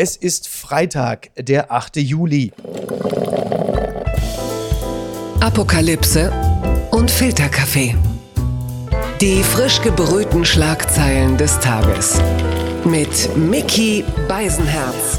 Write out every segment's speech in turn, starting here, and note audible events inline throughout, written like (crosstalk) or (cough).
Es ist Freitag, der 8. Juli. Apokalypse und Filterkaffee. Die frisch gebrühten Schlagzeilen des Tages. Mit Mickey Beisenherz.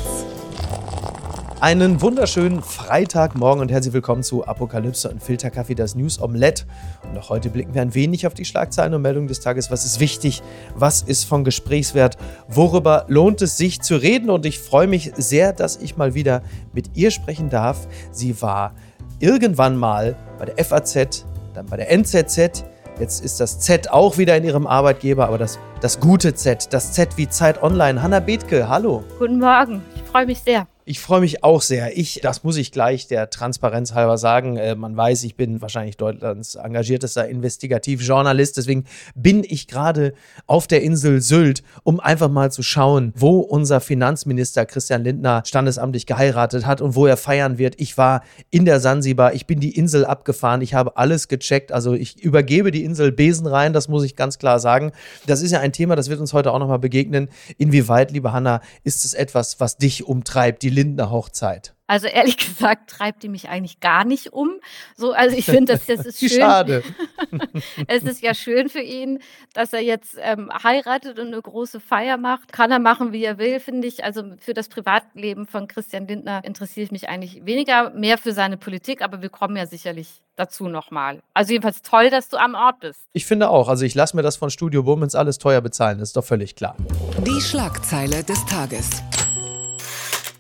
Einen wunderschönen Freitagmorgen und herzlich willkommen zu Apokalypse und Filterkaffee, das News Omelette. Und auch heute blicken wir ein wenig auf die Schlagzeilen und Meldungen des Tages. Was ist wichtig? Was ist von Gesprächswert? Worüber lohnt es sich zu reden? Und ich freue mich sehr, dass ich mal wieder mit ihr sprechen darf. Sie war irgendwann mal bei der FAZ, dann bei der NZZ. Jetzt ist das Z auch wieder in ihrem Arbeitgeber, aber das, das gute Z, das Z wie Zeit Online. Hanna Bethke, hallo. Guten Morgen, ich freue mich sehr. Ich freue mich auch sehr. Ich, das muss ich gleich der Transparenz halber sagen. Äh, man weiß, ich bin wahrscheinlich Deutschlands engagiertester Investigativjournalist. Deswegen bin ich gerade auf der Insel Sylt, um einfach mal zu schauen, wo unser Finanzminister Christian Lindner standesamtlich geheiratet hat und wo er feiern wird. Ich war in der Sansibar. Ich bin die Insel abgefahren. Ich habe alles gecheckt. Also ich übergebe die Insel Besen rein. Das muss ich ganz klar sagen. Das ist ja ein Thema, das wird uns heute auch nochmal begegnen. Inwieweit, liebe Hanna, ist es etwas, was dich umtreibt? Die Lindner Hochzeit? Also ehrlich (laughs) gesagt treibt die mich eigentlich gar nicht um. So, also ich finde, das, das (laughs) ist schön. Schade. (laughs) es ist ja schön für ihn, dass er jetzt ähm, heiratet und eine große Feier macht. Kann er machen, wie er will, finde ich. Also für das Privatleben von Christian Lindner interessiere ich mich eigentlich weniger, mehr für seine Politik, aber wir kommen ja sicherlich dazu nochmal. Also jedenfalls toll, dass du am Ort bist. Ich finde auch. Also ich lasse mir das von Studio Bummens alles teuer bezahlen, das ist doch völlig klar. Die Schlagzeile des Tages.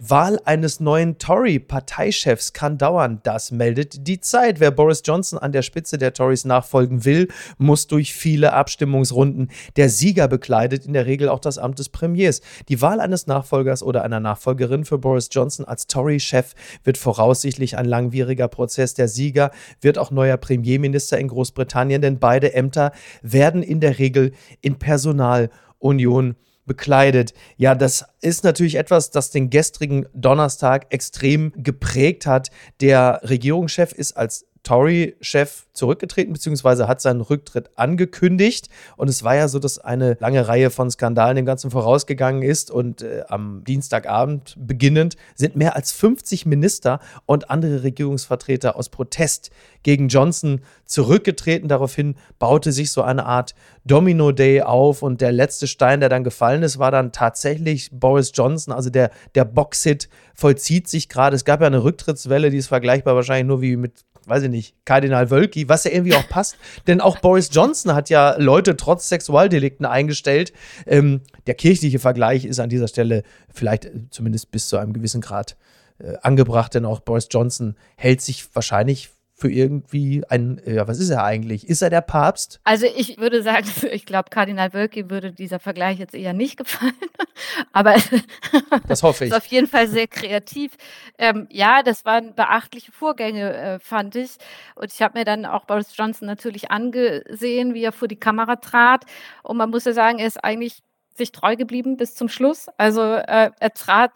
Wahl eines neuen Tory-Parteichefs kann dauern. Das meldet die Zeit. Wer Boris Johnson an der Spitze der Tories nachfolgen will, muss durch viele Abstimmungsrunden. Der Sieger bekleidet in der Regel auch das Amt des Premiers. Die Wahl eines Nachfolgers oder einer Nachfolgerin für Boris Johnson als Tory-Chef wird voraussichtlich ein langwieriger Prozess. Der Sieger wird auch neuer Premierminister in Großbritannien, denn beide Ämter werden in der Regel in Personalunion bekleidet. Ja, das ist natürlich etwas, das den gestrigen Donnerstag extrem geprägt hat. Der Regierungschef ist als Tory-Chef zurückgetreten, beziehungsweise hat seinen Rücktritt angekündigt. Und es war ja so, dass eine lange Reihe von Skandalen dem Ganzen vorausgegangen ist. Und äh, am Dienstagabend beginnend sind mehr als 50 Minister und andere Regierungsvertreter aus Protest gegen Johnson zurückgetreten. Daraufhin baute sich so eine Art Domino-Day auf. Und der letzte Stein, der dann gefallen ist, war dann tatsächlich Boris Johnson. Also der, der Boxhit vollzieht sich gerade. Es gab ja eine Rücktrittswelle, die ist vergleichbar wahrscheinlich nur wie mit weiß ich nicht, Kardinal Wölki, was ja irgendwie auch passt. (laughs) Denn auch Boris Johnson hat ja Leute trotz Sexualdelikten eingestellt. Ähm, der kirchliche Vergleich ist an dieser Stelle vielleicht äh, zumindest bis zu einem gewissen Grad äh, angebracht, denn auch Boris Johnson hält sich wahrscheinlich für irgendwie ein, ja, was ist er eigentlich? Ist er der Papst? Also ich würde sagen, (laughs) ich glaube, Kardinal Wölki würde dieser Vergleich jetzt eher nicht gefallen. (laughs) Aber (laughs) das hoffe ich. ist auf jeden Fall sehr kreativ. Ähm, ja, das waren beachtliche Vorgänge, äh, fand ich. Und ich habe mir dann auch Boris Johnson natürlich angesehen, wie er vor die Kamera trat. Und man muss ja sagen, er ist eigentlich sich treu geblieben bis zum Schluss. Also äh, er trat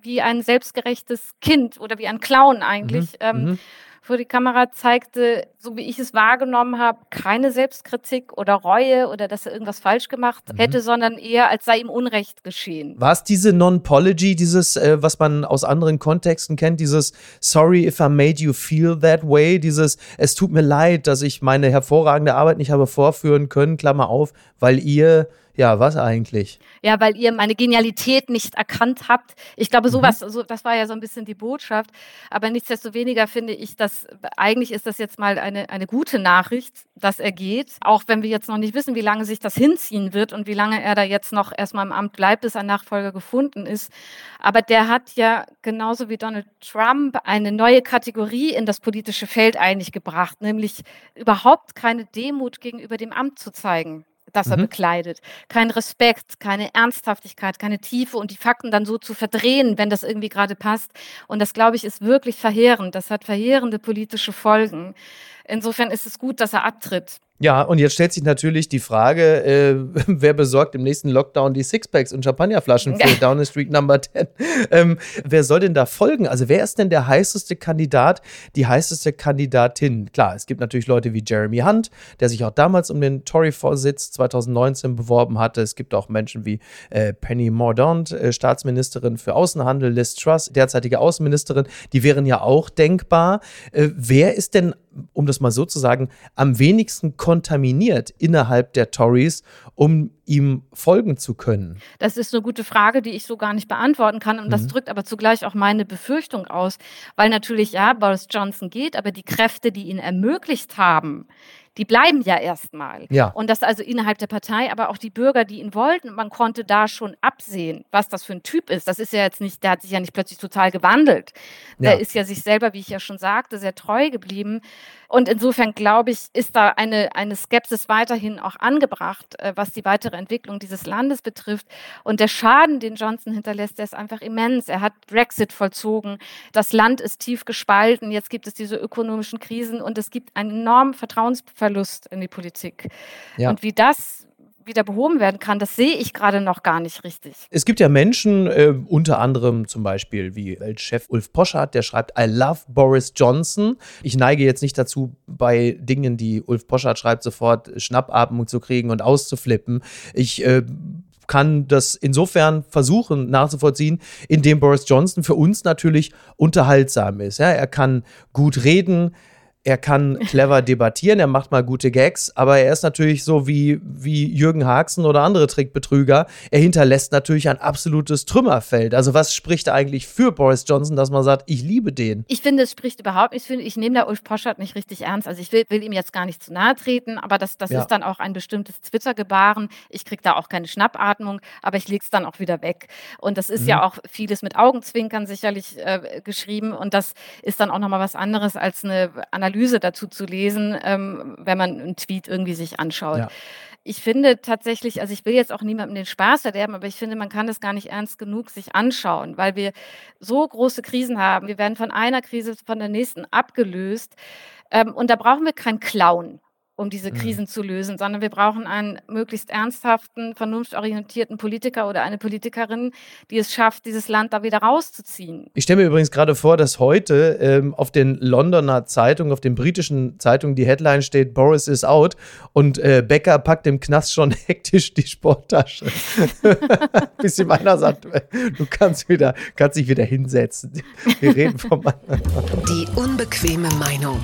wie ein selbstgerechtes Kind oder wie ein Clown eigentlich. Mhm. Ähm, mhm vor die Kamera zeigte, so wie ich es wahrgenommen habe, keine Selbstkritik oder Reue oder dass er irgendwas falsch gemacht mhm. hätte, sondern eher, als sei ihm Unrecht geschehen. War es diese Non-Pology, dieses, äh, was man aus anderen Kontexten kennt, dieses Sorry if I made you feel that way, dieses Es tut mir leid, dass ich meine hervorragende Arbeit nicht habe vorführen können, Klammer auf, weil ihr ja, was eigentlich? Ja, weil ihr meine Genialität nicht erkannt habt. Ich glaube, mhm. sowas, so, das war ja so ein bisschen die Botschaft. Aber nichtsdestoweniger finde ich, dass eigentlich ist das jetzt mal eine, eine gute Nachricht, dass er geht. Auch wenn wir jetzt noch nicht wissen, wie lange sich das hinziehen wird und wie lange er da jetzt noch erstmal im Amt bleibt, bis ein Nachfolger gefunden ist. Aber der hat ja genauso wie Donald Trump eine neue Kategorie in das politische Feld eigentlich gebracht, nämlich überhaupt keine Demut gegenüber dem Amt zu zeigen das er mhm. bekleidet. Kein Respekt, keine Ernsthaftigkeit, keine Tiefe und die Fakten dann so zu verdrehen, wenn das irgendwie gerade passt. Und das, glaube ich, ist wirklich verheerend. Das hat verheerende politische Folgen. Insofern ist es gut, dass er abtritt. Ja, und jetzt stellt sich natürlich die Frage, äh, (laughs) wer besorgt im nächsten Lockdown die Sixpacks und Champagnerflaschen für (laughs) Downing Street Number 10? Ähm, wer soll denn da folgen? Also wer ist denn der heißeste Kandidat, die heißeste Kandidatin? Klar, es gibt natürlich Leute wie Jeremy Hunt, der sich auch damals um den Tory-Vorsitz 2019 beworben hatte. Es gibt auch Menschen wie äh, Penny Mordaunt, äh, Staatsministerin für Außenhandel, Liz Truss, derzeitige Außenministerin. Die wären ja auch denkbar. Äh, wer ist denn um das mal so zu sagen, am wenigsten kontaminiert innerhalb der Tories, um ihm folgen zu können? Das ist eine gute Frage, die ich so gar nicht beantworten kann. Und das mhm. drückt aber zugleich auch meine Befürchtung aus, weil natürlich, ja, Boris Johnson geht, aber die Kräfte, die ihn ermöglicht haben, die bleiben ja erstmal. Ja. Und das also innerhalb der Partei, aber auch die Bürger, die ihn wollten, man konnte da schon absehen, was das für ein Typ ist. Das ist ja jetzt nicht, der hat sich ja nicht plötzlich total gewandelt. Ja. Der ist ja sich selber, wie ich ja schon sagte, sehr treu geblieben. Und insofern glaube ich, ist da eine, eine Skepsis weiterhin auch angebracht, äh, was die weitere Entwicklung dieses Landes betrifft. Und der Schaden, den Johnson hinterlässt, der ist einfach immens. Er hat Brexit vollzogen. Das Land ist tief gespalten. Jetzt gibt es diese ökonomischen Krisen und es gibt einen enormen Vertrauensverlust in die Politik. Ja. Und wie das wieder behoben werden kann, das sehe ich gerade noch gar nicht richtig. Es gibt ja Menschen, äh, unter anderem zum Beispiel wie Weltchef Ulf Poschardt, der schreibt, I love Boris Johnson. Ich neige jetzt nicht dazu, bei Dingen, die Ulf Poschardt schreibt, sofort Schnappatmung zu kriegen und auszuflippen. Ich äh, kann das insofern versuchen nachzuvollziehen, indem Boris Johnson für uns natürlich unterhaltsam ist. Ja, er kann gut reden, er kann (laughs) clever debattieren, er macht mal gute Gags, aber er ist natürlich so wie, wie Jürgen Haxen oder andere Trickbetrüger. Er hinterlässt natürlich ein absolutes Trümmerfeld. Also was spricht eigentlich für Boris Johnson, dass man sagt, ich liebe den? Ich finde, es spricht überhaupt nicht. Ich, finde, ich nehme da Ulf Poschert nicht richtig ernst. Also ich will, will ihm jetzt gar nicht zu nahe treten, aber das, das ja. ist dann auch ein bestimmtes Twitter-Gebaren. Ich kriege da auch keine Schnappatmung, aber ich lege es dann auch wieder weg. Und das ist mhm. ja auch vieles mit Augenzwinkern sicherlich äh, geschrieben und das ist dann auch nochmal was anderes als eine Analyse Analyse dazu zu lesen, ähm, wenn man einen Tweet irgendwie sich anschaut. Ja. Ich finde tatsächlich, also ich will jetzt auch niemandem den Spaß verderben, aber ich finde, man kann das gar nicht ernst genug sich anschauen, weil wir so große Krisen haben. Wir werden von einer Krise von der nächsten abgelöst. Ähm, und da brauchen wir keinen Clown um diese mhm. Krisen mhm. zu lösen, sondern wir brauchen einen möglichst ernsthaften, vernunftorientierten Politiker oder eine Politikerin, die es schafft, dieses Land da wieder rauszuziehen. Ich stelle mir übrigens gerade vor, dass heute ähm, auf den Londoner Zeitungen, auf den britischen Zeitungen die Headline steht, Boris is out und äh, Becker packt im Knast schon (laughs) hektisch die Sporttasche. (laughs) Bis ihm einer sagt, du kannst, wieder, kannst dich wieder hinsetzen. Wir reden vom (laughs) Die unbequeme Meinung.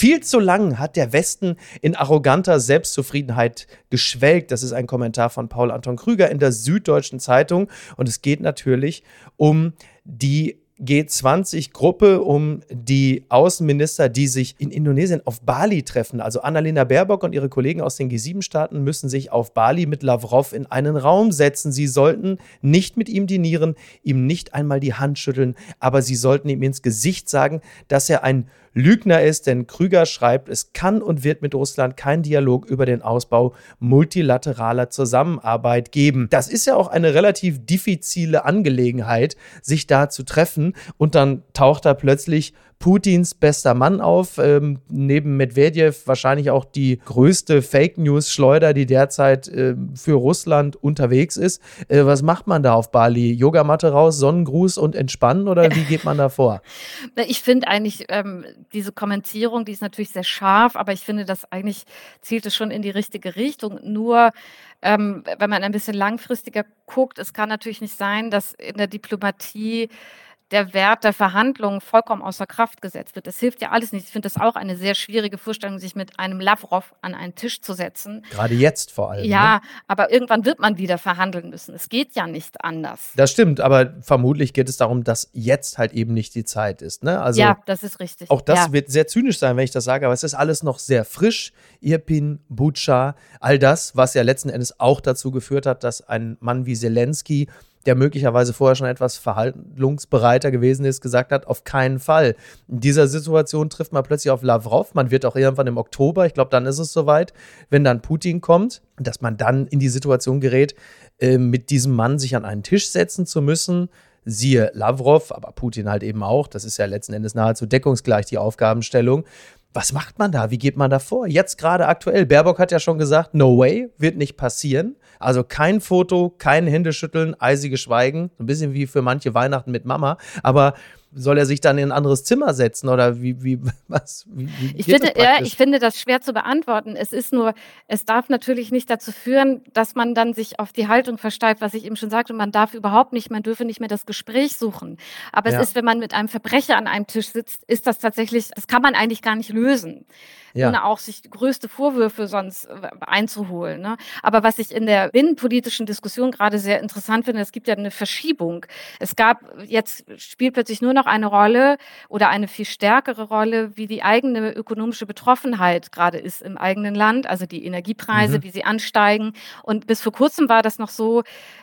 Viel zu lang hat der Westen in arroganter Selbstzufriedenheit geschwelgt. Das ist ein Kommentar von Paul Anton Krüger in der Süddeutschen Zeitung. Und es geht natürlich um die G20-Gruppe um die Außenminister, die sich in Indonesien auf Bali treffen. Also Annalena Baerbock und ihre Kollegen aus den G7-Staaten müssen sich auf Bali mit Lavrov in einen Raum setzen. Sie sollten nicht mit ihm dinieren, ihm nicht einmal die Hand schütteln, aber sie sollten ihm ins Gesicht sagen, dass er ein Lügner ist, denn Krüger schreibt, es kann und wird mit Russland keinen Dialog über den Ausbau multilateraler Zusammenarbeit geben. Das ist ja auch eine relativ diffizile Angelegenheit, sich da zu treffen und dann taucht da plötzlich Putins bester Mann auf, ähm, neben Medvedev wahrscheinlich auch die größte Fake News-Schleuder, die derzeit äh, für Russland unterwegs ist. Äh, was macht man da auf Bali? Yogamatte raus, Sonnengruß und entspannen oder wie geht man da vor? (laughs) Ich finde eigentlich ähm, diese Kommentierung, die ist natürlich sehr scharf, aber ich finde, das eigentlich zielt es schon in die richtige Richtung. Nur ähm, wenn man ein bisschen langfristiger guckt, es kann natürlich nicht sein, dass in der Diplomatie der Wert der Verhandlungen vollkommen außer Kraft gesetzt wird. Das hilft ja alles nicht. Ich finde das auch eine sehr schwierige Vorstellung, sich mit einem Lavrov an einen Tisch zu setzen. Gerade jetzt vor allem. Ja, ne? aber irgendwann wird man wieder verhandeln müssen. Es geht ja nicht anders. Das stimmt, aber vermutlich geht es darum, dass jetzt halt eben nicht die Zeit ist. Ne? Also ja, das ist richtig. Auch das ja. wird sehr zynisch sein, wenn ich das sage, aber es ist alles noch sehr frisch. Irpin, Butscha, all das, was ja letzten Endes auch dazu geführt hat, dass ein Mann wie Zelensky der möglicherweise vorher schon etwas verhandlungsbereiter gewesen ist, gesagt hat, auf keinen Fall. In dieser Situation trifft man plötzlich auf Lavrov. Man wird auch irgendwann im Oktober, ich glaube, dann ist es soweit, wenn dann Putin kommt, dass man dann in die Situation gerät, äh, mit diesem Mann sich an einen Tisch setzen zu müssen. Siehe Lavrov, aber Putin halt eben auch. Das ist ja letzten Endes nahezu deckungsgleich die Aufgabenstellung. Was macht man da? Wie geht man da vor? Jetzt gerade aktuell. Baerbock hat ja schon gesagt, no way, wird nicht passieren. Also kein Foto, kein Händeschütteln, eisiges Schweigen. Ein bisschen wie für manche Weihnachten mit Mama. Aber soll er sich dann in ein anderes Zimmer setzen oder wie, wie, (laughs) was? Wie, wie ich, finde, ja, ich finde das schwer zu beantworten. Es ist nur, es darf natürlich nicht dazu führen, dass man dann sich auf die Haltung versteift, was ich eben schon sagte. Man darf überhaupt nicht, man dürfe nicht mehr das Gespräch suchen. Aber ja. es ist, wenn man mit einem Verbrecher an einem Tisch sitzt, ist das tatsächlich, das kann man eigentlich gar nicht lösen ja. ohne auch sich größte Vorwürfe sonst äh, einzuholen. Ne? Aber was ich in der innenpolitischen Diskussion gerade sehr interessant finde, es gibt ja eine Verschiebung. Es gab, jetzt spielt plötzlich nur noch eine Rolle oder eine viel stärkere Rolle, wie die eigene ökonomische Betroffenheit gerade ist im eigenen Land, also die Energiepreise, mhm. wie sie ansteigen. Und bis vor kurzem war das noch so,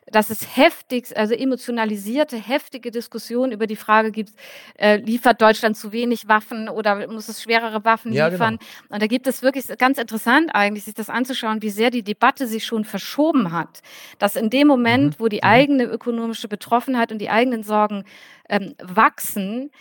dass es heftig, also emotionalisierte, heftige Diskussionen über die Frage gibt, äh, liefert Deutschland zu wenig Waffen oder muss es schwerere Waffen ja, liefern? Genau. Und da gibt es wirklich ganz interessant eigentlich, sich das anzuschauen, wie sehr die Debatte sich schon verschoben hat. Dass in dem Moment, mhm. wo die mhm. eigene ökonomische Betroffenheit und die eigenen Sorgen ähm, wachsen,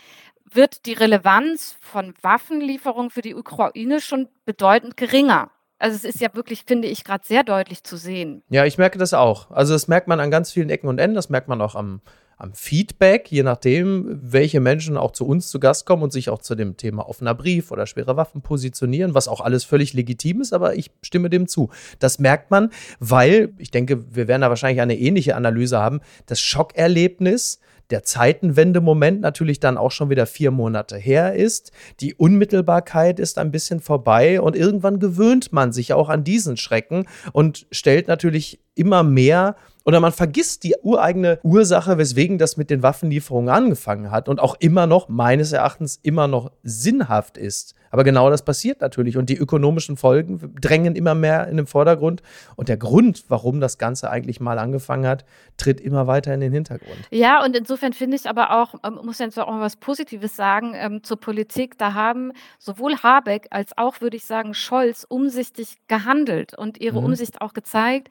wird die Relevanz von Waffenlieferungen für die Ukraine schon bedeutend geringer. Also es ist ja wirklich, finde ich, gerade sehr deutlich zu sehen. Ja, ich merke das auch. Also das merkt man an ganz vielen Ecken und Enden. Das merkt man auch am am Feedback, je nachdem, welche Menschen auch zu uns zu Gast kommen und sich auch zu dem Thema offener Brief oder schwere Waffen positionieren, was auch alles völlig legitim ist, aber ich stimme dem zu. Das merkt man, weil, ich denke, wir werden da wahrscheinlich eine ähnliche Analyse haben, das Schockerlebnis, der Zeitenwendemoment natürlich dann auch schon wieder vier Monate her ist. Die Unmittelbarkeit ist ein bisschen vorbei und irgendwann gewöhnt man sich auch an diesen Schrecken und stellt natürlich immer mehr oder man vergisst die ureigene Ursache, weswegen das mit den Waffenlieferungen angefangen hat und auch immer noch, meines Erachtens, immer noch sinnhaft ist. Aber genau das passiert natürlich und die ökonomischen Folgen drängen immer mehr in den Vordergrund und der Grund, warum das Ganze eigentlich mal angefangen hat, tritt immer weiter in den Hintergrund. Ja, und insofern finde ich aber auch, ähm, muss jetzt auch mal was Positives sagen ähm, zur Politik. Da haben sowohl Habeck als auch, würde ich sagen, Scholz umsichtig gehandelt und ihre mhm. Umsicht auch gezeigt,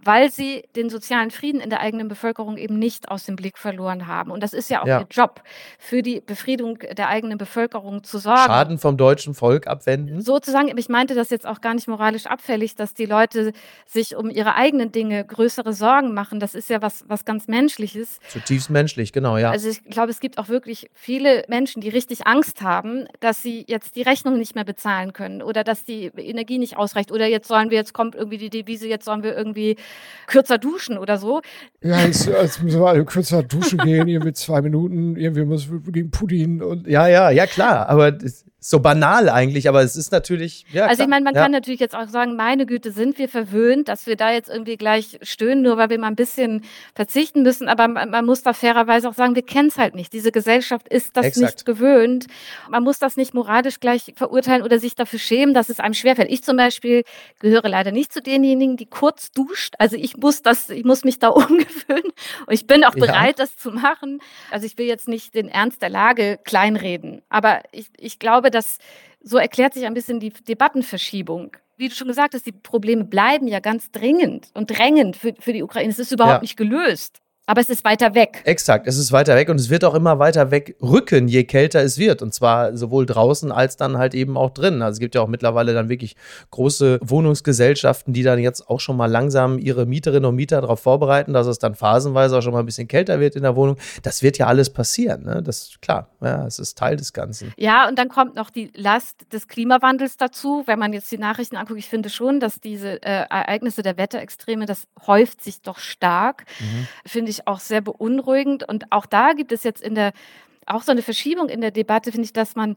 weil sie den sozialen Frieden in der eigenen Bevölkerung eben nicht aus dem Blick verloren haben. Und das ist ja auch ja. ihr Job, für die Befriedung der eigenen Bevölkerung zu sorgen. Schaden vom deutschen deutschen Volk abwenden? Sozusagen, ich meinte das jetzt auch gar nicht moralisch abfällig, dass die Leute sich um ihre eigenen Dinge größere Sorgen machen. Das ist ja was, was ganz Menschliches. Zutiefst menschlich, genau, ja. Also ich glaube, es gibt auch wirklich viele Menschen, die richtig Angst haben, dass sie jetzt die Rechnung nicht mehr bezahlen können oder dass die Energie nicht ausreicht oder jetzt sollen wir, jetzt kommt irgendwie die Devise, jetzt sollen wir irgendwie kürzer duschen oder so. Ja, jetzt, jetzt müssen wir alle kürzer duschen gehen, irgendwie zwei Minuten, irgendwie müssen wir gegen Putin und. Ja, ja, ja, klar, aber das, so banal eigentlich, aber es ist natürlich. Ja, also ich meine, man ja. kann natürlich jetzt auch sagen, meine Güte, sind wir verwöhnt, dass wir da jetzt irgendwie gleich stöhnen, nur weil wir mal ein bisschen verzichten müssen. Aber man, man muss da fairerweise auch sagen, wir kennen es halt nicht. Diese Gesellschaft ist das Exakt. nicht gewöhnt. Man muss das nicht moralisch gleich verurteilen oder sich dafür schämen, dass es einem schwerfällt. Ich zum Beispiel gehöre leider nicht zu denjenigen, die kurz duscht. Also ich muss das, ich muss mich da (laughs) umgewöhnen und ich bin auch bereit, ja. das zu machen. Also ich will jetzt nicht den Ernst der Lage kleinreden, aber ich, ich glaube, glaube, dass so erklärt sich ein bisschen die Debattenverschiebung. Wie du schon gesagt hast, die Probleme bleiben ja ganz dringend und drängend für, für die Ukraine. Es ist überhaupt ja. nicht gelöst. Aber es ist weiter weg. Exakt, es ist weiter weg und es wird auch immer weiter weg rücken, je kälter es wird. Und zwar sowohl draußen als dann halt eben auch drin. Also es gibt ja auch mittlerweile dann wirklich große Wohnungsgesellschaften, die dann jetzt auch schon mal langsam ihre Mieterinnen und Mieter darauf vorbereiten, dass es dann phasenweise auch schon mal ein bisschen kälter wird in der Wohnung. Das wird ja alles passieren. Ne? Das ist klar, ja, es ist Teil des Ganzen. Ja, und dann kommt noch die Last des Klimawandels dazu. Wenn man jetzt die Nachrichten anguckt, ich finde schon, dass diese äh, Ereignisse der Wetterextreme, das häuft sich doch stark. Mhm. Finde ich ich auch sehr beunruhigend. Und auch da gibt es jetzt in der, auch so eine Verschiebung in der Debatte, finde ich, dass man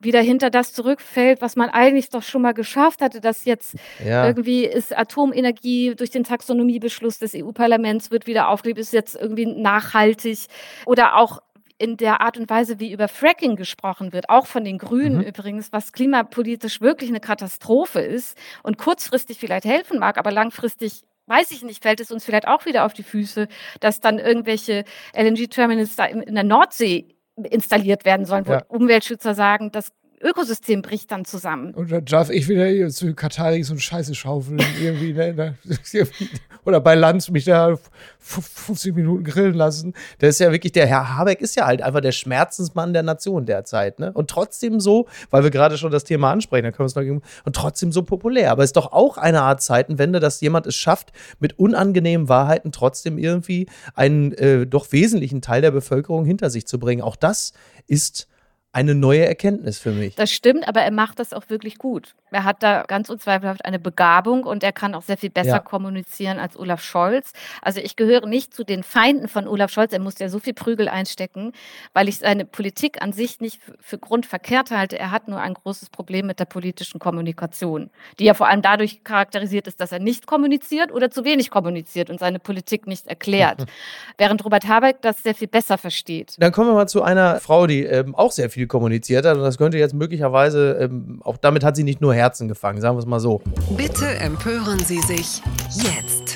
wieder hinter das zurückfällt, was man eigentlich doch schon mal geschafft hatte, dass jetzt ja. irgendwie ist Atomenergie durch den Taxonomiebeschluss des EU-Parlaments wird wieder aufgelebt, ist jetzt irgendwie nachhaltig oder auch in der Art und Weise, wie über Fracking gesprochen wird, auch von den Grünen mhm. übrigens, was klimapolitisch wirklich eine Katastrophe ist und kurzfristig vielleicht helfen mag, aber langfristig weiß ich nicht, fällt es uns vielleicht auch wieder auf die Füße, dass dann irgendwelche LNG-Terminals da in, der Nordsee installiert werden sollen, wo ja. Umweltschützer sagen, das Ökosystem bricht dann zusammen. Und dann darf ich wieder zu Katar so eine Scheiße schaufeln, irgendwie, ne, (laughs) oder bei Lanz mich da 50 Minuten grillen lassen. Der ist ja wirklich, der Herr Habeck ist ja halt einfach der Schmerzensmann der Nation derzeit, ne? Und trotzdem so, weil wir gerade schon das Thema ansprechen, dann können wir es noch und trotzdem so populär. Aber es ist doch auch eine Art Zeitenwende, dass jemand es schafft, mit unangenehmen Wahrheiten trotzdem irgendwie einen äh, doch wesentlichen Teil der Bevölkerung hinter sich zu bringen. Auch das ist eine neue Erkenntnis für mich. Das stimmt, aber er macht das auch wirklich gut. Er hat da ganz unzweifelhaft eine Begabung und er kann auch sehr viel besser ja. kommunizieren als Olaf Scholz. Also ich gehöre nicht zu den Feinden von Olaf Scholz. Er musste ja so viel Prügel einstecken, weil ich seine Politik an sich nicht für grundverkehrt halte. Er hat nur ein großes Problem mit der politischen Kommunikation, die ja vor allem dadurch charakterisiert ist, dass er nicht kommuniziert oder zu wenig kommuniziert und seine Politik nicht erklärt. (laughs) Während Robert Habeck das sehr viel besser versteht. Dann kommen wir mal zu einer Frau, die ähm, auch sehr viel kommuniziert hat und das könnte jetzt möglicherweise, ähm, auch damit hat sie nicht nur Herzen gefangen, sagen wir es mal so. Bitte empören Sie sich jetzt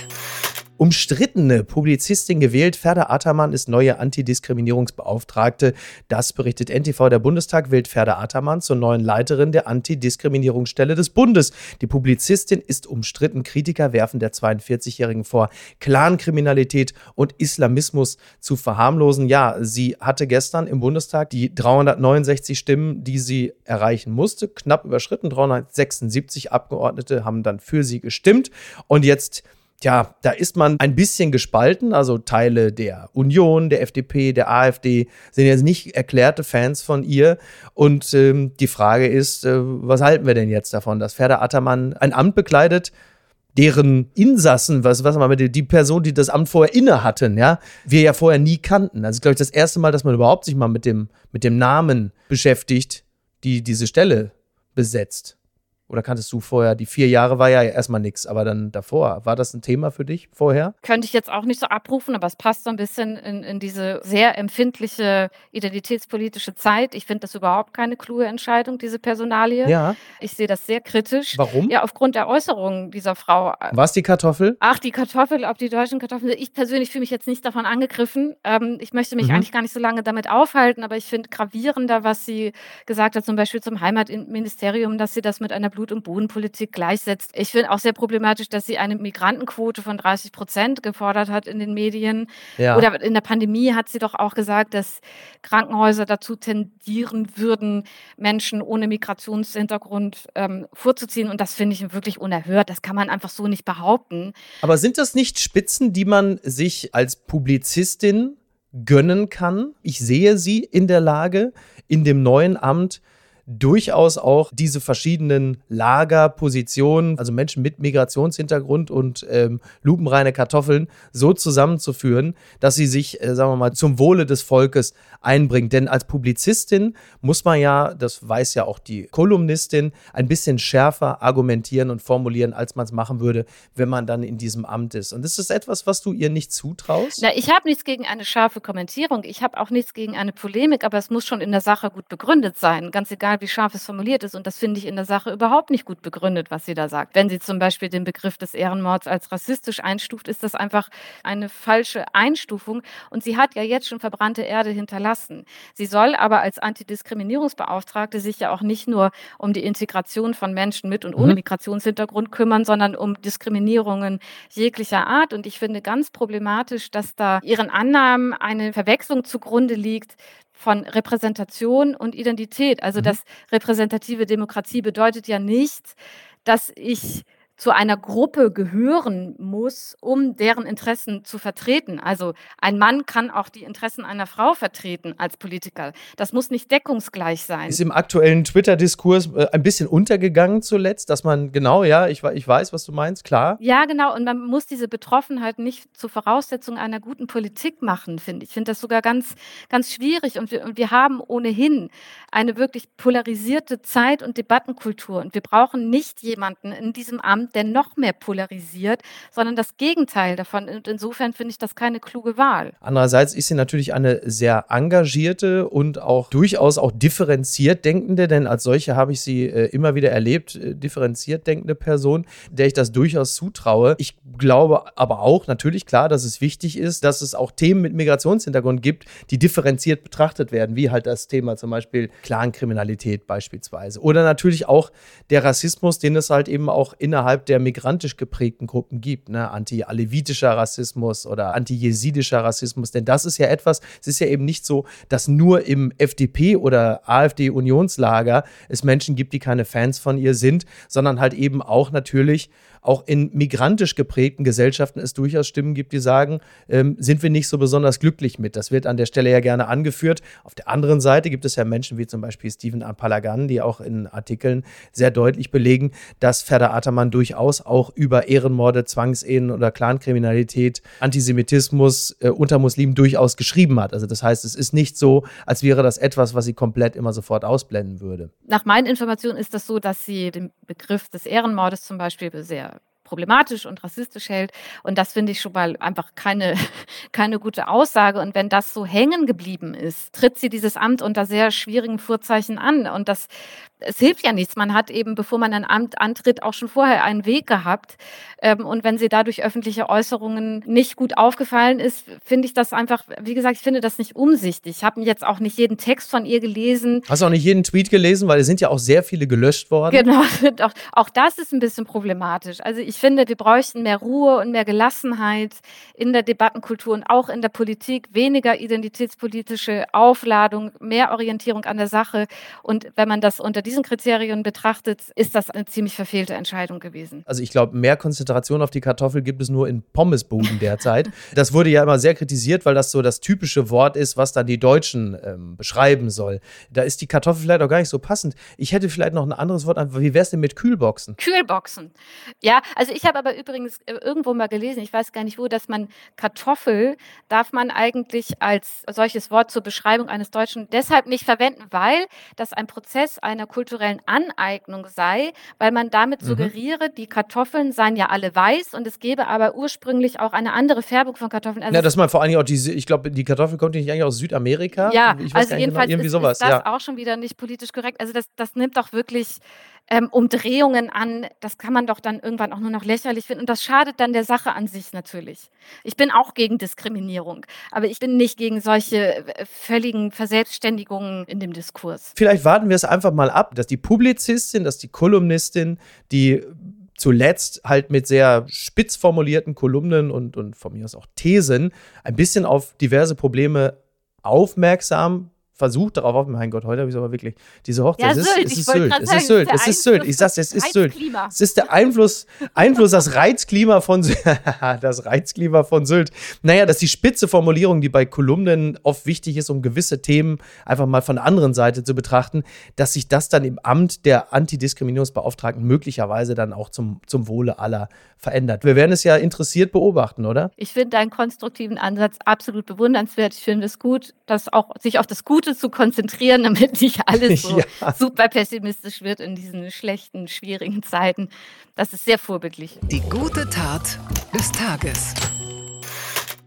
umstrittene Publizistin gewählt. Ferda Ataman ist neue Antidiskriminierungsbeauftragte. Das berichtet NTV. Der Bundestag wählt Ferda Ataman zur neuen Leiterin der Antidiskriminierungsstelle des Bundes. Die Publizistin ist umstritten. Kritiker werfen der 42-Jährigen vor, Clankriminalität und Islamismus zu verharmlosen. Ja, sie hatte gestern im Bundestag die 369 Stimmen, die sie erreichen musste, knapp überschritten. 376 Abgeordnete haben dann für sie gestimmt. Und jetzt Tja, da ist man ein bisschen gespalten. Also Teile der Union, der FDP, der AfD sind jetzt nicht erklärte Fans von ihr. Und ähm, die Frage ist, äh, was halten wir denn jetzt davon, dass Ferda Attermann ein Amt bekleidet, deren Insassen, was, was man mit die Person, die das Amt vorher inne hatten, ja, wir ja vorher nie kannten. Also, glaube ich, das erste Mal, dass man überhaupt sich mal mit dem, mit dem Namen beschäftigt, die diese Stelle besetzt. Oder kanntest du vorher, die vier Jahre war ja erstmal nichts, aber dann davor, war das ein Thema für dich vorher? Könnte ich jetzt auch nicht so abrufen, aber es passt so ein bisschen in, in diese sehr empfindliche identitätspolitische Zeit. Ich finde das überhaupt keine kluge Entscheidung, diese Personalie. Ja. Ich sehe das sehr kritisch. Warum? Ja, aufgrund der Äußerungen dieser Frau. Was die Kartoffel? Ach, die Kartoffel, ob die deutschen Kartoffeln. Ich persönlich fühle mich jetzt nicht davon angegriffen. Ähm, ich möchte mich mhm. eigentlich gar nicht so lange damit aufhalten, aber ich finde gravierender, was sie gesagt hat, zum Beispiel zum Heimatministerium, dass sie das mit einer Blut Blut- und Bodenpolitik gleichsetzt. Ich finde auch sehr problematisch, dass sie eine Migrantenquote von 30 Prozent gefordert hat in den Medien. Ja. Oder in der Pandemie hat sie doch auch gesagt, dass Krankenhäuser dazu tendieren würden, Menschen ohne Migrationshintergrund ähm, vorzuziehen. Und das finde ich wirklich unerhört. Das kann man einfach so nicht behaupten. Aber sind das nicht Spitzen, die man sich als Publizistin gönnen kann? Ich sehe sie in der Lage, in dem neuen Amt durchaus auch diese verschiedenen Lagerpositionen, also Menschen mit Migrationshintergrund und ähm, lupenreine Kartoffeln, so zusammenzuführen, dass sie sich, äh, sagen wir mal, zum Wohle des Volkes einbringt. Denn als Publizistin muss man ja, das weiß ja auch die Kolumnistin, ein bisschen schärfer argumentieren und formulieren, als man es machen würde, wenn man dann in diesem Amt ist. Und das ist etwas, was du ihr nicht zutraust? Na, ich habe nichts gegen eine scharfe Kommentierung. Ich habe auch nichts gegen eine Polemik, aber es muss schon in der Sache gut begründet sein. Ganz egal, wie scharf es formuliert ist. Und das finde ich in der Sache überhaupt nicht gut begründet, was sie da sagt. Wenn sie zum Beispiel den Begriff des Ehrenmords als rassistisch einstuft, ist das einfach eine falsche Einstufung. Und sie hat ja jetzt schon verbrannte Erde hinterlassen. Sie soll aber als Antidiskriminierungsbeauftragte sich ja auch nicht nur um die Integration von Menschen mit und ohne mhm. Migrationshintergrund kümmern, sondern um Diskriminierungen jeglicher Art. Und ich finde ganz problematisch, dass da ihren Annahmen eine Verwechslung zugrunde liegt von Repräsentation und Identität. Also, mhm. dass repräsentative Demokratie bedeutet ja nicht, dass ich zu einer Gruppe gehören muss, um deren Interessen zu vertreten. Also ein Mann kann auch die Interessen einer Frau vertreten als Politiker. Das muss nicht deckungsgleich sein. Ist im aktuellen Twitter-Diskurs äh, ein bisschen untergegangen zuletzt, dass man genau, ja, ich, ich weiß, was du meinst, klar. Ja, genau. Und man muss diese Betroffenheit nicht zur Voraussetzung einer guten Politik machen, finde ich. Ich finde das sogar ganz, ganz schwierig. Und wir, und wir haben ohnehin eine wirklich polarisierte Zeit- und Debattenkultur. Und wir brauchen nicht jemanden in diesem Amt, der noch mehr polarisiert, sondern das Gegenteil davon. Und insofern finde ich das keine kluge Wahl. Andererseits ist sie natürlich eine sehr engagierte und auch durchaus auch differenziert denkende, denn als solche habe ich sie äh, immer wieder erlebt, äh, differenziert denkende Person, der ich das durchaus zutraue. Ich glaube aber auch natürlich klar, dass es wichtig ist, dass es auch Themen mit Migrationshintergrund gibt, die differenziert betrachtet werden, wie halt das Thema zum Beispiel Clankriminalität beispielsweise. Oder natürlich auch der Rassismus, den es halt eben auch innerhalb der migrantisch geprägten Gruppen gibt. Ne? Anti-alevitischer Rassismus oder anti-jesidischer Rassismus. Denn das ist ja etwas, es ist ja eben nicht so, dass nur im FDP- oder AfD-Unionslager es Menschen gibt, die keine Fans von ihr sind, sondern halt eben auch natürlich auch in migrantisch geprägten Gesellschaften es durchaus Stimmen gibt, die sagen, ähm, sind wir nicht so besonders glücklich mit. Das wird an der Stelle ja gerne angeführt. Auf der anderen Seite gibt es ja Menschen wie zum Beispiel Stephen Palagan, die auch in Artikeln sehr deutlich belegen, dass Ferda Ataman durchaus auch über Ehrenmorde, Zwangsehen oder Clankriminalität, Antisemitismus äh, unter Muslimen durchaus geschrieben hat. Also das heißt, es ist nicht so, als wäre das etwas, was sie komplett immer sofort ausblenden würde. Nach meinen Informationen ist das so, dass sie den Begriff des Ehrenmordes zum Beispiel sehr problematisch und rassistisch hält. Und das finde ich schon mal einfach keine, (laughs) keine gute Aussage. Und wenn das so hängen geblieben ist, tritt sie dieses Amt unter sehr schwierigen Vorzeichen an. Und das, es hilft ja nichts. Man hat eben, bevor man ein Amt antritt, auch schon vorher einen Weg gehabt. Ähm, und wenn sie dadurch öffentliche Äußerungen nicht gut aufgefallen ist, finde ich das einfach, wie gesagt, ich finde das nicht umsichtig. Ich habe jetzt auch nicht jeden Text von ihr gelesen. Hast du auch nicht jeden Tweet gelesen, weil es sind ja auch sehr viele gelöscht worden. Genau, (laughs) auch, auch das ist ein bisschen problematisch. Also ich finde, wir bräuchten mehr Ruhe und mehr Gelassenheit in der Debattenkultur und auch in der Politik, weniger identitätspolitische Aufladung, mehr Orientierung an der Sache. Und wenn man das unter diesen Kriterien betrachtet, ist das eine ziemlich verfehlte Entscheidung gewesen. Also ich glaube, mehr Konzentration auf die Kartoffel gibt es nur in Pommesbuden derzeit. das wurde ja immer sehr kritisiert, weil das so das typische Wort ist, was dann die Deutschen ähm, beschreiben soll. Da ist die Kartoffel vielleicht auch gar nicht so passend. Ich hätte vielleicht noch ein anderes Wort. Wie wäre es denn mit Kühlboxen? Kühlboxen. Ja, also ich habe aber übrigens äh, irgendwo mal gelesen, ich weiß gar nicht wo, dass man Kartoffel darf man eigentlich als solches Wort zur Beschreibung eines Deutschen deshalb nicht verwenden, weil das ein Prozess einer kulturellen Aneignung sei, weil man damit mhm. suggeriere, die Kartoffeln seien ja alle weiß und es gäbe aber ursprünglich auch eine andere Färbung von Kartoffeln. Also ja, dass man vor allen Dingen auch diese, ich glaube, die Kartoffel kommt nicht eigentlich aus Südamerika. Ja, ich weiß also jedenfalls genau, irgendwie ist, sowas. ist das ja. auch schon wieder nicht politisch korrekt. Also das, das nimmt doch wirklich ähm, Umdrehungen an. Das kann man doch dann irgendwann auch nur noch lächerlich finden. Und das schadet dann der Sache an sich natürlich. Ich bin auch gegen Diskriminierung, aber ich bin nicht gegen solche äh, völligen Verselbstständigungen in dem Diskurs. Vielleicht warten wir es einfach mal ab, dass die Publizistin, dass die Kolumnistin, die zuletzt halt mit sehr spitz formulierten Kolumnen und, und von mir aus auch Thesen ein bisschen auf diverse Probleme aufmerksam versucht darauf auf, mein Gott, heute habe ich es aber wirklich, diese Hochzeit, ja, es, ist, es, ist Sylt, es ist Sylt, es ist Sylt, ich sag's, es ist Sylt. Es ist der Einfluss, Einfluss, das Reizklima von Sylt, (laughs) das Reizklima von Sylt. Naja, das ist die spitze Formulierung, die bei Kolumnen oft wichtig ist, um gewisse Themen einfach mal von der anderen Seite zu betrachten, dass sich das dann im Amt der Antidiskriminierungsbeauftragten möglicherweise dann auch zum, zum Wohle aller verändert. Wir werden es ja interessiert beobachten, oder? Ich finde deinen konstruktiven Ansatz absolut bewundernswert. Ich finde es gut, dass auch sich auf das Gute zu konzentrieren, (laughs) damit nicht alles so (laughs) ja. super pessimistisch wird in diesen schlechten, schwierigen Zeiten. Das ist sehr vorbildlich. Die gute Tat des Tages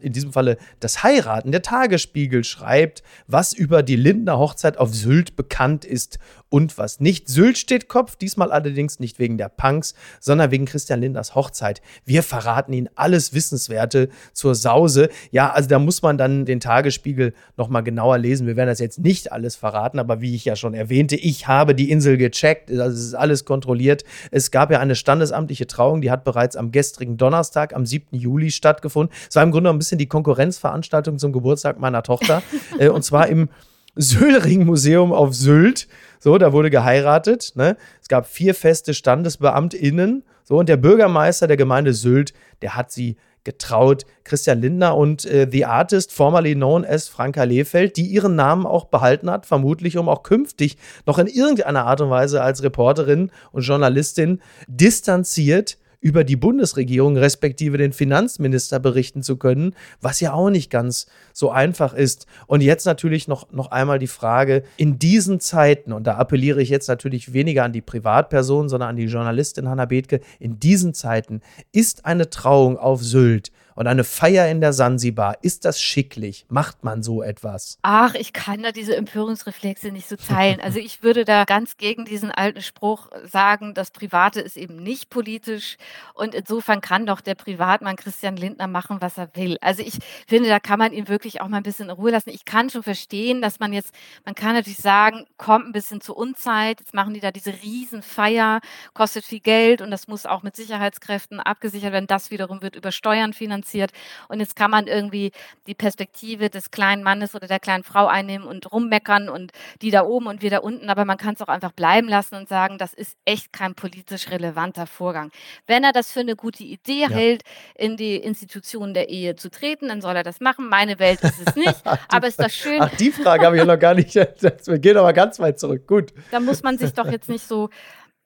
in diesem Falle das Heiraten. Der Tagesspiegel schreibt, was über die Lindner Hochzeit auf Sylt bekannt ist und was nicht. Sylt steht Kopf, diesmal allerdings nicht wegen der Punks, sondern wegen Christian Lindners Hochzeit. Wir verraten Ihnen alles Wissenswerte zur Sause. Ja, also da muss man dann den Tagesspiegel nochmal genauer lesen. Wir werden das jetzt nicht alles verraten, aber wie ich ja schon erwähnte, ich habe die Insel gecheckt. Also es ist alles kontrolliert. Es gab ja eine standesamtliche Trauung, die hat bereits am gestrigen Donnerstag, am 7. Juli stattgefunden. Es war im Grunde ein bisschen die Konkurrenzveranstaltung zum Geburtstag meiner Tochter. (laughs) äh, und zwar im Sölring-Museum auf Sylt. So, da wurde geheiratet. Ne? Es gab vier feste StandesbeamtInnen. So, und der Bürgermeister der Gemeinde Sylt, der hat sie getraut. Christian Lindner und äh, The Artist, formerly known as Franka Lehfeld, die ihren Namen auch behalten hat, vermutlich um auch künftig noch in irgendeiner Art und Weise als Reporterin und Journalistin distanziert über die Bundesregierung respektive den Finanzminister berichten zu können, was ja auch nicht ganz so einfach ist. Und jetzt natürlich noch, noch einmal die Frage, in diesen Zeiten, und da appelliere ich jetzt natürlich weniger an die Privatperson, sondern an die Journalistin Hanna Bethke, in diesen Zeiten ist eine Trauung auf Sylt und eine Feier in der Sansibar. Ist das schicklich? Macht man so etwas? Ach, ich kann da diese Empörungsreflexe nicht so teilen. Also ich würde da ganz gegen diesen alten Spruch sagen, das Private ist eben nicht politisch und insofern kann doch der Privatmann Christian Lindner machen, was er will. Also ich finde, da kann man ihn wirklich auch mal ein bisschen in Ruhe lassen. Ich kann schon verstehen, dass man jetzt, man kann natürlich sagen, kommt ein bisschen zur Unzeit, jetzt machen die da diese Riesenfeier, kostet viel Geld und das muss auch mit Sicherheitskräften abgesichert werden. Das wiederum wird über Steuern finanziert finanziert. Und jetzt kann man irgendwie die Perspektive des kleinen Mannes oder der kleinen Frau einnehmen und rummeckern und die da oben und wir da unten. Aber man kann es auch einfach bleiben lassen und sagen, das ist echt kein politisch relevanter Vorgang. Wenn er das für eine gute Idee ja. hält, in die Institutionen der Ehe zu treten, dann soll er das machen. Meine Welt ist es nicht. (laughs) aber ist das schön. Ach, die Frage habe ich ja noch gar nicht. (laughs) Wir gehen aber ganz weit zurück. Gut. Da muss man sich doch jetzt nicht so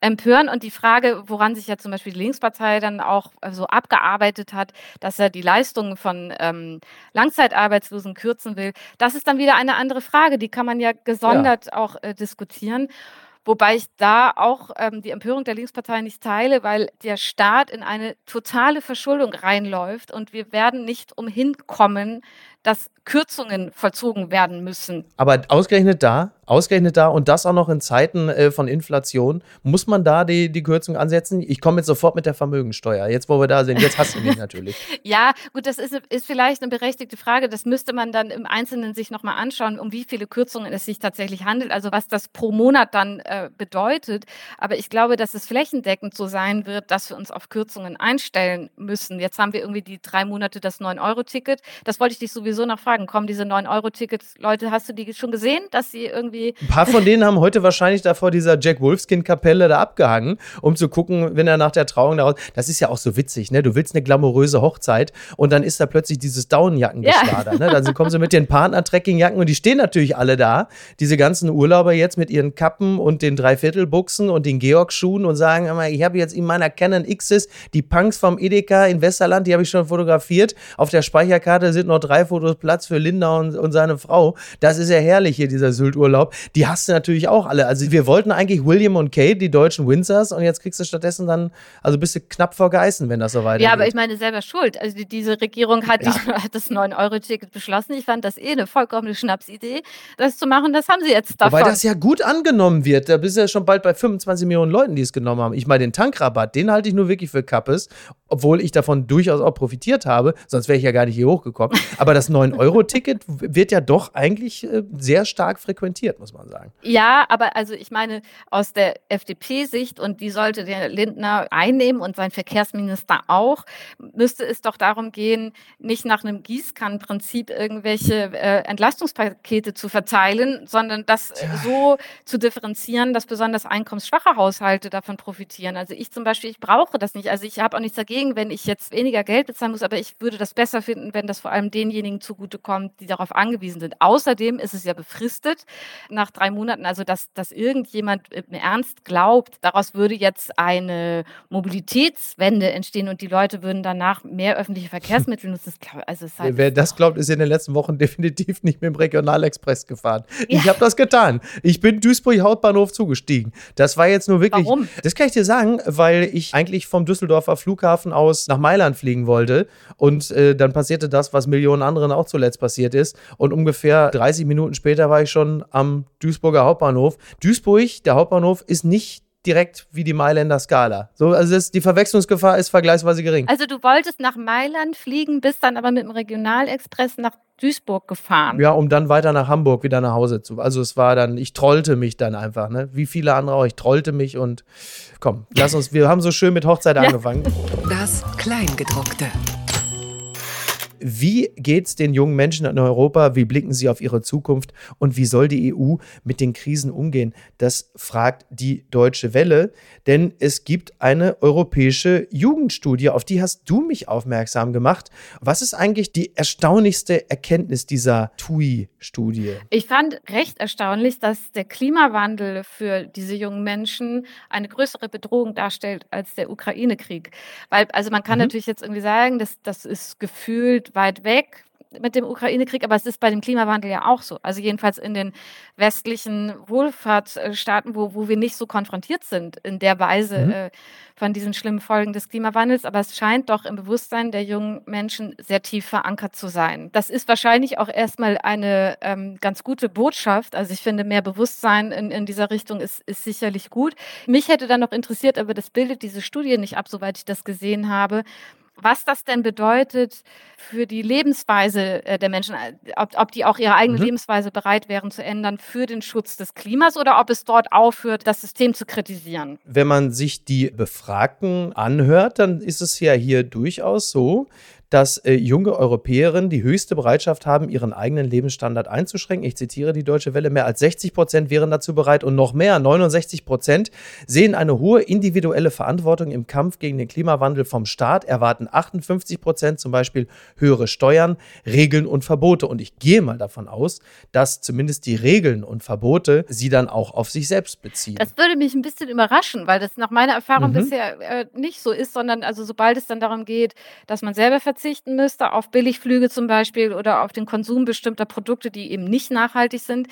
empören. Und die Frage, woran sich ja zum Beispiel die Linkspartei dann auch äh, so abgearbeitet hat, dass er die Leistungen von ähm, Langzeitarbeitslosen kürzen will, das ist dann wieder eine andere Frage. Die kann man ja gesondert ja. auch äh, diskutieren. Wobei ich da auch ähm, die Empörung der Linkspartei nicht teile, weil der Staat in eine totale Verschuldung reinläuft und wir werden nicht umhin kommen, dass Kürzungen vollzogen werden müssen. Aber ausgerechnet da, ausgerechnet da und das auch noch in Zeiten äh, von Inflation, muss man da die, die Kürzung ansetzen? Ich komme jetzt sofort mit der Vermögensteuer. Jetzt, wo wir da sind, jetzt hast du mich natürlich. (laughs) ja, gut, das ist, ist vielleicht eine berechtigte Frage. Das müsste man dann im Einzelnen sich nochmal anschauen, um wie viele Kürzungen es sich tatsächlich handelt, also was das pro Monat dann äh, bedeutet. Aber ich glaube, dass es flächendeckend so sein wird, dass wir uns auf Kürzungen einstellen müssen. Jetzt haben wir irgendwie die drei Monate das 9-Euro-Ticket. Das wollte ich dich sowieso noch fragen. Kommen diese 9-Euro-Tickets, Leute, hast du die schon gesehen, dass sie irgendwie. Ein paar von denen haben heute wahrscheinlich da vor dieser Jack Wolfskin-Kapelle da abgehangen, um zu gucken, wenn er nach der Trauung da raus. Das ist ja auch so witzig, ne? Du willst eine glamouröse Hochzeit und dann ist da plötzlich dieses Daunenjackengeschwader. Ja. Ne? Dann kommen sie mit den Partner-Trekkingjacken und die stehen natürlich alle da. Diese ganzen Urlauber jetzt mit ihren Kappen und den Dreiviertelbuchsen und den Georg-Schuhen und sagen, ich habe jetzt in meiner Canon Xs die Punks vom Edeka in Westerland, die habe ich schon fotografiert. Auf der Speicherkarte sind noch drei Fotos Platz für Linda und, und seine Frau. Das ist ja herrlich hier, dieser Sylt-Urlaub. Die hast du natürlich auch alle. Also wir wollten eigentlich William und Kate, die deutschen Windsors, und jetzt kriegst du stattdessen dann, also bist du knapp vor Geißen, wenn das so weitergeht. Ja, aber ich meine selber schuld. Also die, diese Regierung hat, ja. die, (laughs) hat das 9-Euro-Ticket beschlossen. Ich fand das eh eine vollkommene Schnapsidee, das zu machen. Das haben sie jetzt davon. Weil das ja gut angenommen wird. Da bist du ja schon bald bei 25 Millionen Leuten, die es genommen haben. Ich meine, den Tankrabatt, den halte ich nur wirklich für Kappes, obwohl ich davon durchaus auch profitiert habe. Sonst wäre ich ja gar nicht hier hochgekommen. Aber das 9 9-Euro-Ticket wird ja doch eigentlich äh, sehr stark frequentiert, muss man sagen. Ja, aber also ich meine, aus der FDP-Sicht, und die sollte der Lindner einnehmen und sein Verkehrsminister auch, müsste es doch darum gehen, nicht nach einem Gießkannenprinzip irgendwelche äh, Entlastungspakete zu verteilen, sondern das Tja. so zu differenzieren, dass besonders einkommensschwache Haushalte davon profitieren. Also ich zum Beispiel, ich brauche das nicht. Also ich habe auch nichts dagegen, wenn ich jetzt weniger Geld bezahlen muss, aber ich würde das besser finden, wenn das vor allem denjenigen zu zugutekommt, die darauf angewiesen sind. Außerdem ist es ja befristet nach drei Monaten, also dass, dass irgendjemand im Ernst glaubt, daraus würde jetzt eine Mobilitätswende entstehen und die Leute würden danach mehr öffentliche Verkehrsmittel (laughs) nutzen. Also halt Wer das glaubt, ist in den letzten Wochen (laughs) definitiv nicht mit dem Regionalexpress gefahren. Ja. Ich habe das getan. Ich bin Duisburg Hauptbahnhof zugestiegen. Das war jetzt nur wirklich. Warum? Das kann ich dir sagen, weil ich eigentlich vom Düsseldorfer Flughafen aus nach Mailand fliegen wollte und äh, dann passierte das, was Millionen anderen auch zuletzt passiert ist. Und ungefähr 30 Minuten später war ich schon am Duisburger Hauptbahnhof. Duisburg, der Hauptbahnhof, ist nicht direkt wie die Mailänder Skala. So, also das, die Verwechslungsgefahr ist vergleichsweise gering. Also du wolltest nach Mailand fliegen, bist dann aber mit dem Regionalexpress nach Duisburg gefahren. Ja, um dann weiter nach Hamburg wieder nach Hause zu. Also es war dann, ich trollte mich dann einfach, ne? Wie viele andere auch, ich trollte mich und komm, lass uns, wir haben so schön mit Hochzeit ja. angefangen. Das Kleingedruckte. Wie geht es den jungen Menschen in Europa? Wie blicken sie auf ihre Zukunft? Und wie soll die EU mit den Krisen umgehen? Das fragt die Deutsche Welle. Denn es gibt eine europäische Jugendstudie, auf die hast du mich aufmerksam gemacht. Was ist eigentlich die erstaunlichste Erkenntnis dieser TUI-Studie? Ich fand recht erstaunlich, dass der Klimawandel für diese jungen Menschen eine größere Bedrohung darstellt als der Ukraine-Krieg. Weil, also man kann mhm. natürlich jetzt irgendwie sagen, dass das ist gefühlt weit weg mit dem Ukraine-Krieg, aber es ist bei dem Klimawandel ja auch so. Also jedenfalls in den westlichen Wohlfahrtsstaaten, wo, wo wir nicht so konfrontiert sind in der Weise mhm. äh, von diesen schlimmen Folgen des Klimawandels. Aber es scheint doch im Bewusstsein der jungen Menschen sehr tief verankert zu sein. Das ist wahrscheinlich auch erstmal eine ähm, ganz gute Botschaft. Also ich finde, mehr Bewusstsein in, in dieser Richtung ist, ist sicherlich gut. Mich hätte dann noch interessiert, aber das bildet diese Studie nicht ab, soweit ich das gesehen habe, was das denn bedeutet für die Lebensweise äh, der Menschen, äh, ob, ob die auch ihre eigene mhm. Lebensweise bereit wären zu ändern für den Schutz des Klimas oder ob es dort aufhört, das System zu kritisieren. Wenn man sich die Befragten anhört, dann ist es ja hier durchaus so, dass äh, junge Europäerinnen die höchste Bereitschaft haben, ihren eigenen Lebensstandard einzuschränken. Ich zitiere die Deutsche Welle, mehr als 60 Prozent wären dazu bereit und noch mehr, 69 Prozent, sehen eine hohe individuelle Verantwortung im Kampf gegen den Klimawandel vom Staat, erwarten 58 Prozent zum Beispiel höhere Steuern, Regeln und Verbote. Und ich gehe mal davon aus, dass zumindest die Regeln und Verbote sie dann auch auf sich selbst beziehen. Das würde mich ein bisschen überraschen, weil das nach meiner Erfahrung mhm. bisher äh, nicht so ist, sondern also sobald es dann darum geht, dass man selber verzichtet, verzichten müsste, auf Billigflüge zum Beispiel oder auf den Konsum bestimmter Produkte, die eben nicht nachhaltig sind,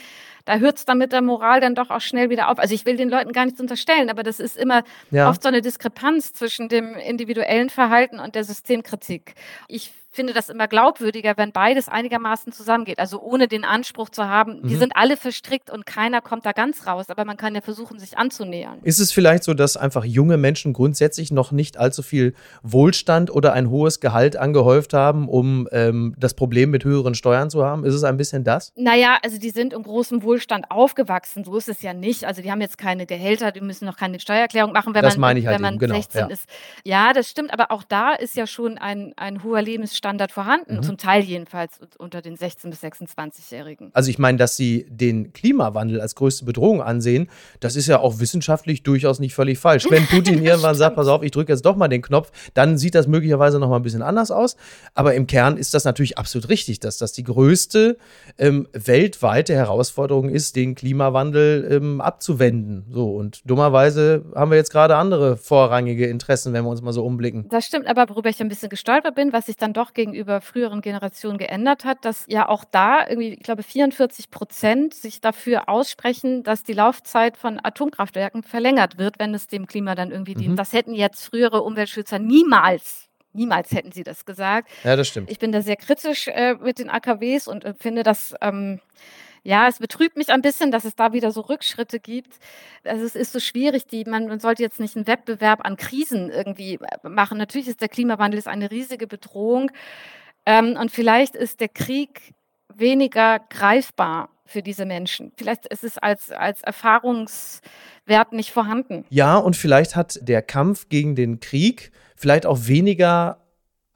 da hört es dann mit der Moral dann doch auch schnell wieder auf. Also ich will den Leuten gar nichts unterstellen, aber das ist immer ja. oft so eine Diskrepanz zwischen dem individuellen Verhalten und der Systemkritik. Ich finde das immer glaubwürdiger, wenn beides einigermaßen zusammengeht. Also ohne den Anspruch zu haben, mhm. die sind alle verstrickt und keiner kommt da ganz raus, aber man kann ja versuchen, sich anzunähern. Ist es vielleicht so, dass einfach junge Menschen grundsätzlich noch nicht allzu viel Wohlstand oder ein hohes Gehalt angehäuft haben, um ähm, das Problem mit höheren Steuern zu haben? Ist es ein bisschen das? Naja, also die sind in großem Wohlstand aufgewachsen. So ist es ja nicht. Also die haben jetzt keine Gehälter, die müssen noch keine Steuererklärung machen, wenn das man, halt wenn man genau, 16 ja. ist. Ja, das stimmt, aber auch da ist ja schon ein, ein hoher Lebensstandard Standard vorhanden, mhm. zum Teil jedenfalls unter den 16- bis 26-Jährigen. Also ich meine, dass Sie den Klimawandel als größte Bedrohung ansehen, das ist ja auch wissenschaftlich durchaus nicht völlig falsch. Wenn (laughs) Putin irgendwann sagt, pass auf, ich drücke jetzt doch mal den Knopf, dann sieht das möglicherweise noch mal ein bisschen anders aus. Aber im Kern ist das natürlich absolut richtig, dass das die größte ähm, weltweite Herausforderung ist, den Klimawandel ähm, abzuwenden. So und dummerweise haben wir jetzt gerade andere vorrangige Interessen, wenn wir uns mal so umblicken. Das stimmt, aber worüber ich ein bisschen gestolpert bin, was ich dann doch gegenüber früheren Generationen geändert hat, dass ja auch da irgendwie, ich glaube, 44 Prozent sich dafür aussprechen, dass die Laufzeit von Atomkraftwerken verlängert wird, wenn es dem Klima dann irgendwie dient. Mhm. Das hätten jetzt frühere Umweltschützer niemals Niemals hätten sie das gesagt. Ja, das stimmt. Ich bin da sehr kritisch äh, mit den AKWs und äh, finde, dass ähm, ja, es betrübt mich ein bisschen, dass es da wieder so Rückschritte gibt. Also es ist so schwierig, die, man, man sollte jetzt nicht einen Wettbewerb an Krisen irgendwie äh, machen. Natürlich ist der Klimawandel ist eine riesige Bedrohung. Ähm, und vielleicht ist der Krieg weniger greifbar für diese Menschen. Vielleicht ist es als, als Erfahrungswert nicht vorhanden. Ja, und vielleicht hat der Kampf gegen den Krieg vielleicht auch weniger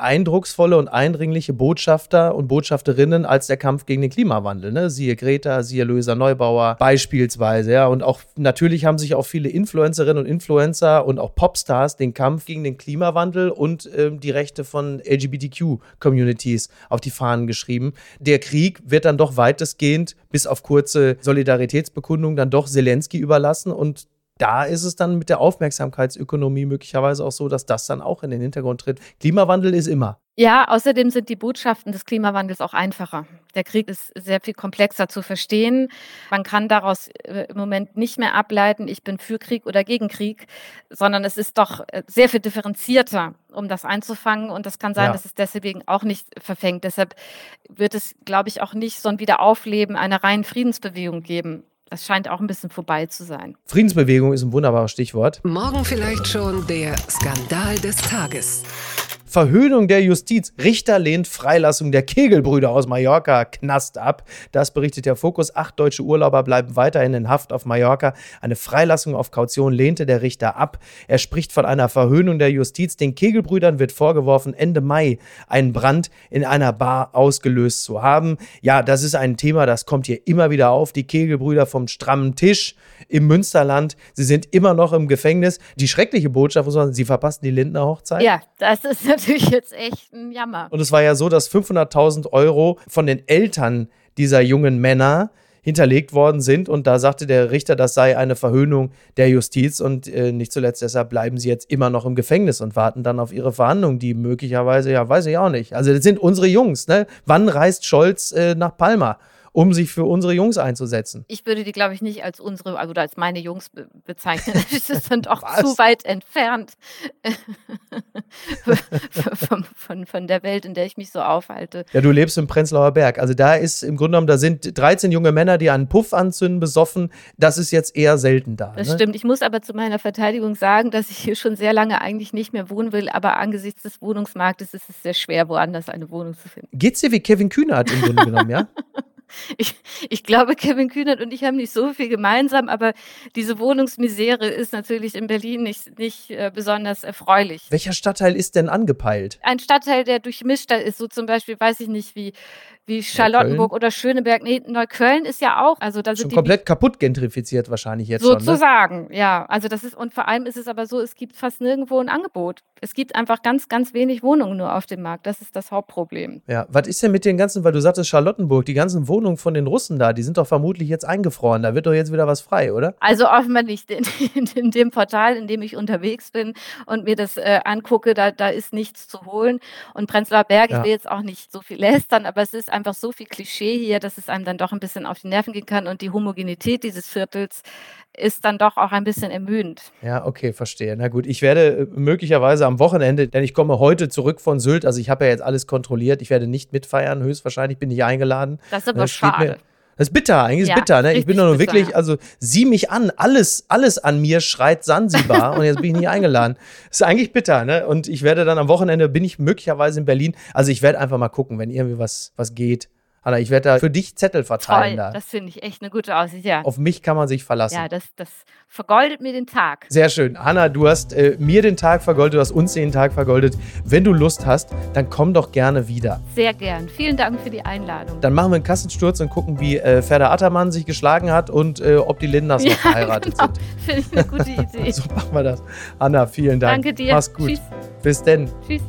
eindrucksvolle und eindringliche Botschafter und Botschafterinnen als der Kampf gegen den Klimawandel. Ne? Siehe Greta, siehe Löser Neubauer beispielsweise. Ja? Und auch natürlich haben sich auch viele Influencerinnen und Influencer und auch Popstars den Kampf gegen den Klimawandel und ähm, die Rechte von LGBTQ-Communities auf die Fahnen geschrieben. Der Krieg wird dann doch weitestgehend bis auf kurze Solidaritätsbekundungen dann doch Zelensky überlassen und da ist es dann mit der Aufmerksamkeitsökonomie möglicherweise auch so, dass das dann auch in den Hintergrund tritt. Klimawandel ist immer. Ja, außerdem sind die Botschaften des Klimawandels auch einfacher. Der Krieg ist sehr viel komplexer zu verstehen. Man kann daraus äh, im Moment nicht mehr ableiten, ich bin für Krieg oder gegen Krieg, sondern es ist doch äh, sehr viel differenzierter, um das einzufangen. Und das kann sein, ja. dass es deswegen auch nicht verfängt. Deshalb wird es, glaube ich, auch nicht so ein Wiederaufleben einer reinen Friedensbewegung geben. Das scheint auch ein bisschen vorbei zu sein. Friedensbewegung ist ein wunderbares Stichwort. Morgen vielleicht schon der Skandal des Tages. Verhöhnung der Justiz. Richter lehnt Freilassung der Kegelbrüder aus Mallorca Knast ab. Das berichtet der Fokus. Acht deutsche Urlauber bleiben weiterhin in Haft auf Mallorca. Eine Freilassung auf Kaution lehnte der Richter ab. Er spricht von einer Verhöhnung der Justiz. Den Kegelbrüdern wird vorgeworfen, Ende Mai einen Brand in einer Bar ausgelöst zu haben. Ja, das ist ein Thema, das kommt hier immer wieder auf. Die Kegelbrüder vom strammen Tisch im Münsterland. Sie sind immer noch im Gefängnis. Die schreckliche Botschaft, muss man sagen, sie verpassen die Lindner Hochzeit. Ja, das ist natürlich jetzt echt ein Jammer. Und es war ja so, dass 500.000 Euro von den Eltern dieser jungen Männer hinterlegt worden sind. Und da sagte der Richter, das sei eine Verhöhnung der Justiz. Und äh, nicht zuletzt deshalb bleiben sie jetzt immer noch im Gefängnis und warten dann auf ihre Verhandlungen, die möglicherweise, ja, weiß ich auch nicht. Also das sind unsere Jungs. Ne? Wann reist Scholz äh, nach Palma? Um sich für unsere Jungs einzusetzen. Ich würde die, glaube ich, nicht als unsere, also als meine Jungs be bezeichnen. (laughs) Das ist dann doch zu weit entfernt (laughs) von, von, von, der Welt, in der ich mich so aufhalte. Ja, du lebst im Prenzlauer Berg. Also da ist im Grunde genommen, da sind 13 junge Männer, die einen Puff anzünden, besoffen. Das ist jetzt eher selten da. Das ne? stimmt. Ich muss aber zu meiner Verteidigung sagen, dass ich hier schon sehr lange eigentlich nicht mehr wohnen will, aber angesichts des Wohnungsmarktes ist es sehr schwer, woanders eine Wohnung zu finden. Geht's dir wie Kevin Kühnert im Grunde genommen, ja? (laughs) Ich, ich glaube, Kevin Kühnert und ich haben nicht so viel gemeinsam, aber diese Wohnungsmisere ist natürlich in Berlin nicht, nicht äh, besonders erfreulich. Welcher Stadtteil ist denn angepeilt? Ein Stadtteil, der durchmischter ist, so zum Beispiel, weiß ich nicht, wie, wie Charlottenburg oder Schöneberg. Nee, Neukölln ist ja auch, also da sind Schon die komplett kaputt gentrifiziert wahrscheinlich jetzt schon. Ne? sozusagen, ja. Also das ist, und vor allem ist es aber so, es gibt fast nirgendwo ein Angebot. Es gibt einfach ganz, ganz wenig Wohnungen nur auf dem Markt. Das ist das Hauptproblem. Ja, was ist denn mit den ganzen, weil du sagtest Charlottenburg, die ganzen Wohnungen von den Russen da, die sind doch vermutlich jetzt eingefroren. Da wird doch jetzt wieder was frei, oder? Also offenbar nicht. In, in, in dem Portal, in dem ich unterwegs bin und mir das äh, angucke, da, da ist nichts zu holen. Und Prenzlauer Berg, Ja. ich will jetzt auch nicht so viel lästern, aber es ist einfach so viel Klischee hier, dass es einem dann doch ein bisschen auf die Nerven gehen kann. Und die Homogenität dieses Viertels ist dann doch auch ein bisschen ermüdend. Ja, okay, verstehe. Na gut, ich werde äh, möglicherweise am Wochenende, denn ich komme heute zurück von Sylt, also ich habe ja jetzt alles kontrolliert, ich werde nicht mitfeiern, höchstwahrscheinlich bin ich eingeladen. Das ist aber Das steht schade. mir- Das ist bitter, eigentlich ist Ja, bitter, ne? Ich bin doch nur bitter. wirklich, also sieh mich an, alles, alles an mir schreit Sansibar (laughs) und jetzt bin ich nicht eingeladen. Das ist eigentlich bitter, ne? Und ich werde dann am Wochenende, bin ich möglicherweise in Berlin, also ich werde einfach mal gucken, wenn irgendwie was, was geht. Anna, ich werde da für dich Zettel verteilen Toll, da. das finde ich echt eine gute Aussicht. Ja, Auf mich kann man sich verlassen. ja das, das vergoldet mir den Tag. Sehr schön. Hanna, du hast äh, mir den Tag vergoldet, du hast uns den Tag vergoldet. Wenn du Lust hast, dann komm doch gerne wieder. Sehr gern. Vielen Dank für die Einladung. Dann machen wir einen Kassensturz und gucken, wie äh, Ferda Attermann sich geschlagen hat und äh, ob die Lindners noch (laughs) verheiratet genau. sind. Finde ich eine gute (laughs) Idee. So machen wir das. Hanna, vielen Dank. Danke dir. Mach's gut. Tschüss. Bis denn. Tschüss.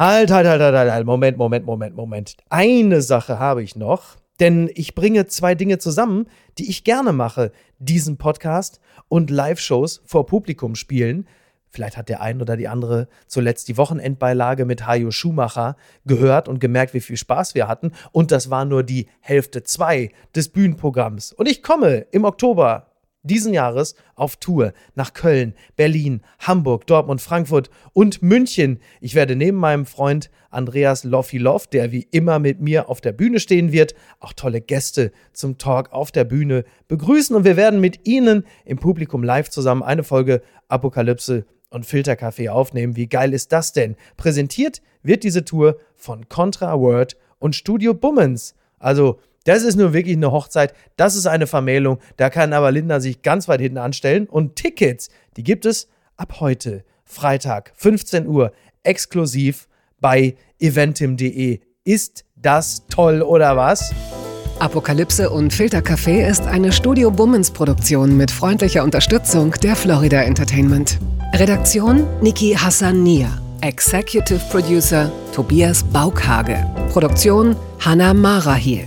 Halt, halt, halt, halt, halt, halt. Moment, Moment, Moment, Moment. Eine Sache habe ich noch. Denn ich bringe zwei Dinge zusammen, die ich gerne mache. Diesen Podcast und Live-Shows vor Publikum spielen. Vielleicht hat der ein oder die andere zuletzt die Wochenendbeilage mit Hajo Schumacher gehört und gemerkt, wie viel Spaß wir hatten. Und das war nur die Hälfte zwei des Bühnenprogramms. Und ich komme im Oktober diesen Jahres auf Tour nach Köln, Berlin, Hamburg, Dortmund, Frankfurt und München. Ich werde neben meinem Freund Andreas Loffi-Loff, der wie immer mit mir auf der Bühne stehen wird, auch tolle Gäste zum Talk auf der Bühne begrüßen und wir werden mit Ihnen im Publikum live zusammen eine Folge Apokalypse und Filterkaffee aufnehmen. Wie geil ist das denn? Präsentiert wird diese Tour von Contra Word und Studio Bummens. Also das ist nur wirklich eine Hochzeit, das ist eine Vermählung, da kann aber Linda sich ganz weit hinten anstellen. Und Tickets, die gibt es ab heute, Freitag, 15 Uhr, exklusiv bei eventim.de. Ist das toll oder was? Apokalypse und Filtercafé ist eine Studio Bummens Produktion mit freundlicher Unterstützung der Florida Entertainment. Redaktion Niki Hassania. Executive Producer Tobias Baukhage. Produktion Hanna Marahiel.